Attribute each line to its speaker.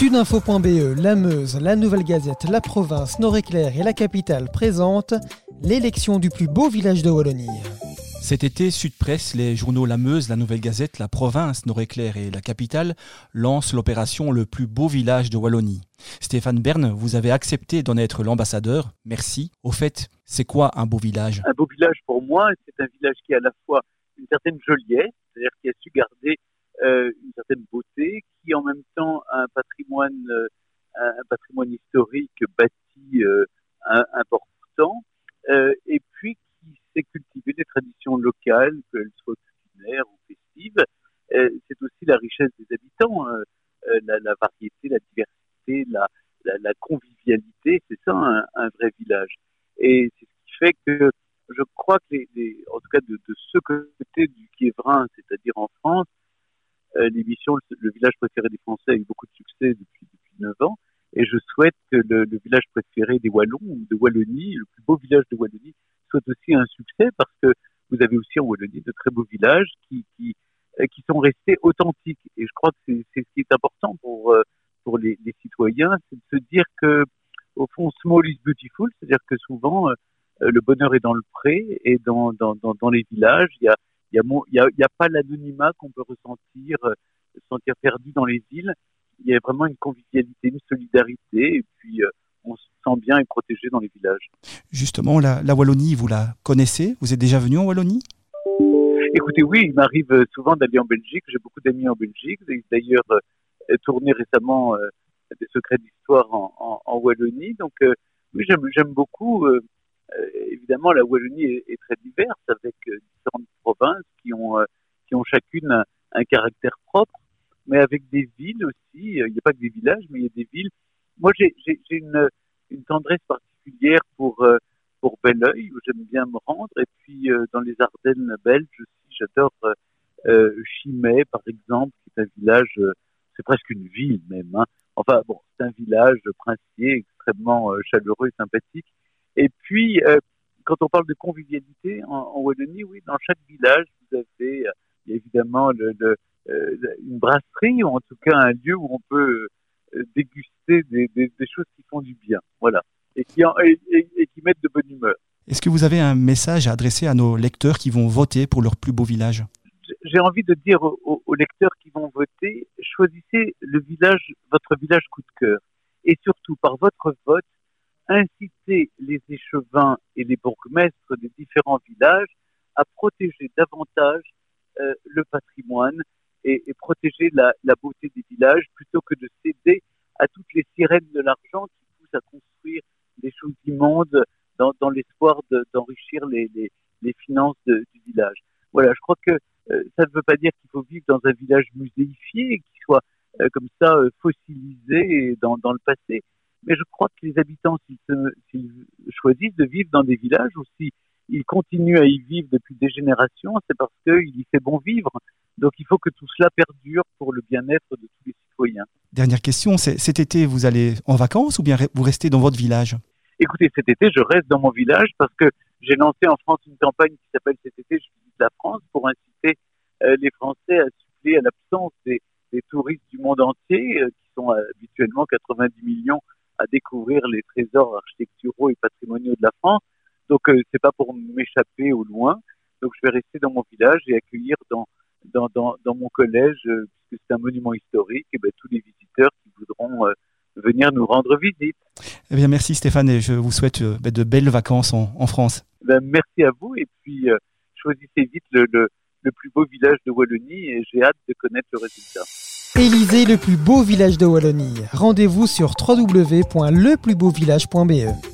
Speaker 1: Sudinfo.be, la Meuse, la Nouvelle Gazette, la Province, Nord-Éclair et la Capitale présentent l'élection du plus beau village de Wallonie.
Speaker 2: Cet été, Sud Presse, les journaux La Meuse, La Nouvelle Gazette, La Province, Nord-Éclair et La Capitale lancent l'opération Le plus beau village de Wallonie. Stéphane Bern, vous avez accepté d'en être l'ambassadeur. Merci. Au fait, c'est quoi un beau village?
Speaker 3: Un beau village pour moi, c'est un village qui a à la fois une certaine joliesse, c'est-à-dire qui a su garder euh, une certaine beauté, qui en même temps a un patrimoine, euh, un patrimoine historique bâti euh, important, et puis qui sait cultiver des traditions locales, qu'elles soient culinaires ou festives. c'est aussi la richesse des habitants, hein. la, variété, la diversité, la, convivialité, c'est ça un, vrai village. Et c'est ce qui fait que je crois que, en tout cas de, ce côté du Kievrin, c'est-à-dire en France, euh, l'émission le, village préféré des Français a eu beaucoup de succès depuis, depuis 9 ans. Et je souhaite que le, le, village préféré des Wallons ou de Wallonie, le plus beau village de Wallonie, soit aussi un succès parce que vous avez aussi en Wallonie de très beaux villages qui, qui, euh, qui sont restés authentiques. Et je crois que c'est ce qui est important pour, euh, pour les, les citoyens, c'est de se dire que, au fond, small is beautiful, c'est-à-dire que souvent, le bonheur est dans le pré et dans, dans, dans, dans les villages. Il y a, il n'y a, a, pas l'anonymat qu'on peut ressentir, euh, se sentir perdu dans les villes. Il y a vraiment une convivialité, une solidarité, et puis euh, on se sent bien et protégé dans les villages.
Speaker 2: Justement, la, la Wallonie, vous la connaissez? Vous êtes déjà venu en Wallonie?
Speaker 3: Écoutez, oui, il m'arrive euh, souvent d'aller en Belgique. J'ai beaucoup d'amis en Belgique. J'ai d'ailleurs tourné récemment des secrets d'histoire en, en, en, Wallonie. Donc, oui, j'aime beaucoup. évidemment, la Wallonie est, est, très diverse avec différentes provinces qui ont, euh, qui chacune un, caractère propre, mais avec des villes aussi. Euh, il n'y a pas que des villages, mais il y a des villes. Moi, j'ai une, tendresse particulière pour, euh, pour Belleuil, où j'aime bien me rendre, et puis dans les Ardennes belges aussi, j'adore euh, Chimay, par exemple, qui est un village, c'est presque une ville même. Hein. Enfin bon, c'est un village princier extrêmement chaleureux et sympathique. Et puis, quand on parle de convivialité en, Wallonie, oui, dans chaque village, vous avez euh, évidemment le, le, euh, une brasserie ou en tout cas un lieu où on peut euh, déguster des, des, des, choses qui font du bien, voilà, et qui, en, et, et, qui mettent de bonne humeur.
Speaker 2: Est-ce que vous avez un message à adresser à nos lecteurs qui vont voter pour leur plus beau village?
Speaker 3: J'ai envie de dire aux, aux, lecteurs qui vont voter, choisissez le village, votre village coup de cœur, et surtout par votre vote, inciter les échevins et les bourgmestres des différents villages à protéger davantage euh, le patrimoine et, protéger la, beauté des villages plutôt que de céder à toutes les sirènes de l'argent qui poussent à construire des choses immondes dans, dans l'espoir d'enrichir les, les, finances du village. Voilà, je crois que euh, ça ne veut pas dire qu'il faut vivre dans un village muséifié qui soit euh, comme ça fossilisé dans, dans le passé, mais je crois que les habitants, s'ils choisissent de vivre dans des villages ou s'ils continuent à y vivre depuis des générations, c'est parce qu'il y fait bon vivre. Donc il faut que tout cela perdure pour le bien-être de tous les citoyens.
Speaker 2: Dernière question, cet été, vous allez en vacances ou bien vous restez dans votre village?
Speaker 3: Écoutez, cet été, je reste dans mon village parce que j'ai lancé en France une campagne qui s'appelle Cet été, je visite la France pour inciter euh, les Français à suppléer à l'absence des, des, touristes du monde entier, euh, qui sont habituellement 90 millions à découvrir les trésors architecturaux et patrimoniaux de la France. Donc euh, c'est pas pour m'échapper au loin. Donc je vais rester dans mon village et accueillir dans dans, dans, dans mon collège, euh, puisque c'est un monument historique, et ben, tous les visiteurs qui voudront euh, venir nous rendre visite.
Speaker 2: Eh bien merci Stéphane et je vous souhaite euh, ben, de belles vacances en, en France.
Speaker 3: Ben, merci à vous et puis euh, choisissez vite le, le, le plus beau village de Wallonie et j'ai hâte de connaître le résultat.
Speaker 1: Élysée, le plus beau village de Wallonie. Rendez-vous sur www.leplusbeauvillage.be.